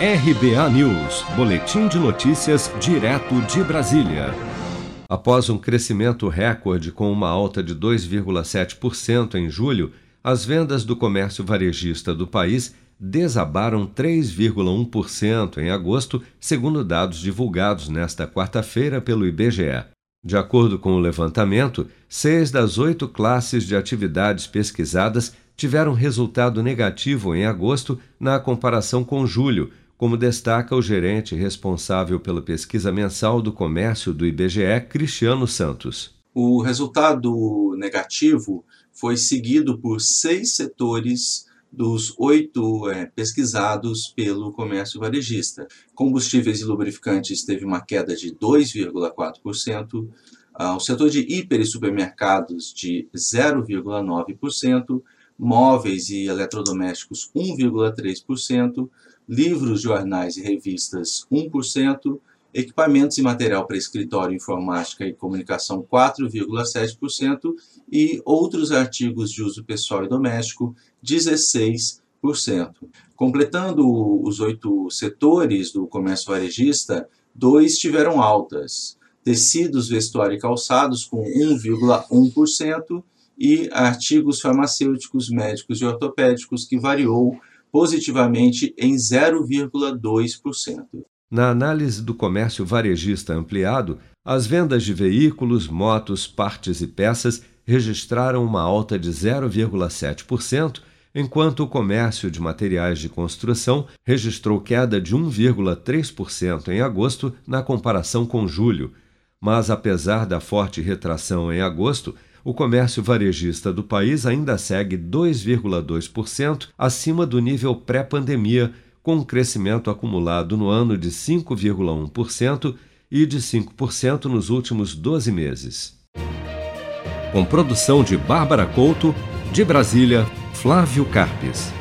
RBA News, Boletim de Notícias, direto de Brasília. Após um crescimento recorde com uma alta de 2,7% em julho, as vendas do comércio varejista do país desabaram 3,1% em agosto, segundo dados divulgados nesta quarta-feira pelo IBGE. De acordo com o levantamento, seis das oito classes de atividades pesquisadas tiveram resultado negativo em agosto na comparação com julho, como destaca o gerente responsável pela pesquisa mensal do comércio do IBGE, Cristiano Santos. O resultado negativo foi seguido por seis setores dos oito é, pesquisados pelo comércio varejista. Combustíveis e lubrificantes teve uma queda de 2,4%, ah, o setor de hiper e supermercados de 0,9%, móveis e eletrodomésticos 1,3%, livros, jornais e revistas 1%, equipamentos e material para escritório, informática e comunicação 4,7% e outros artigos de uso pessoal e doméstico 16%. Completando os oito setores do comércio varejista, dois tiveram altas: tecidos, vestuário e calçados com 1,1% e artigos farmacêuticos, médicos e ortopédicos que variou positivamente em 0,2%. Na análise do comércio varejista ampliado, as vendas de veículos, motos, partes e peças registraram uma alta de 0,7%, enquanto o comércio de materiais de construção registrou queda de 1,3% em agosto na comparação com julho. Mas, apesar da forte retração em agosto, o comércio varejista do país ainda segue 2,2% acima do nível pré-pandemia, com um crescimento acumulado no ano de 5,1% e de 5% nos últimos 12 meses. Com produção de Bárbara Couto, de Brasília, Flávio Carpes.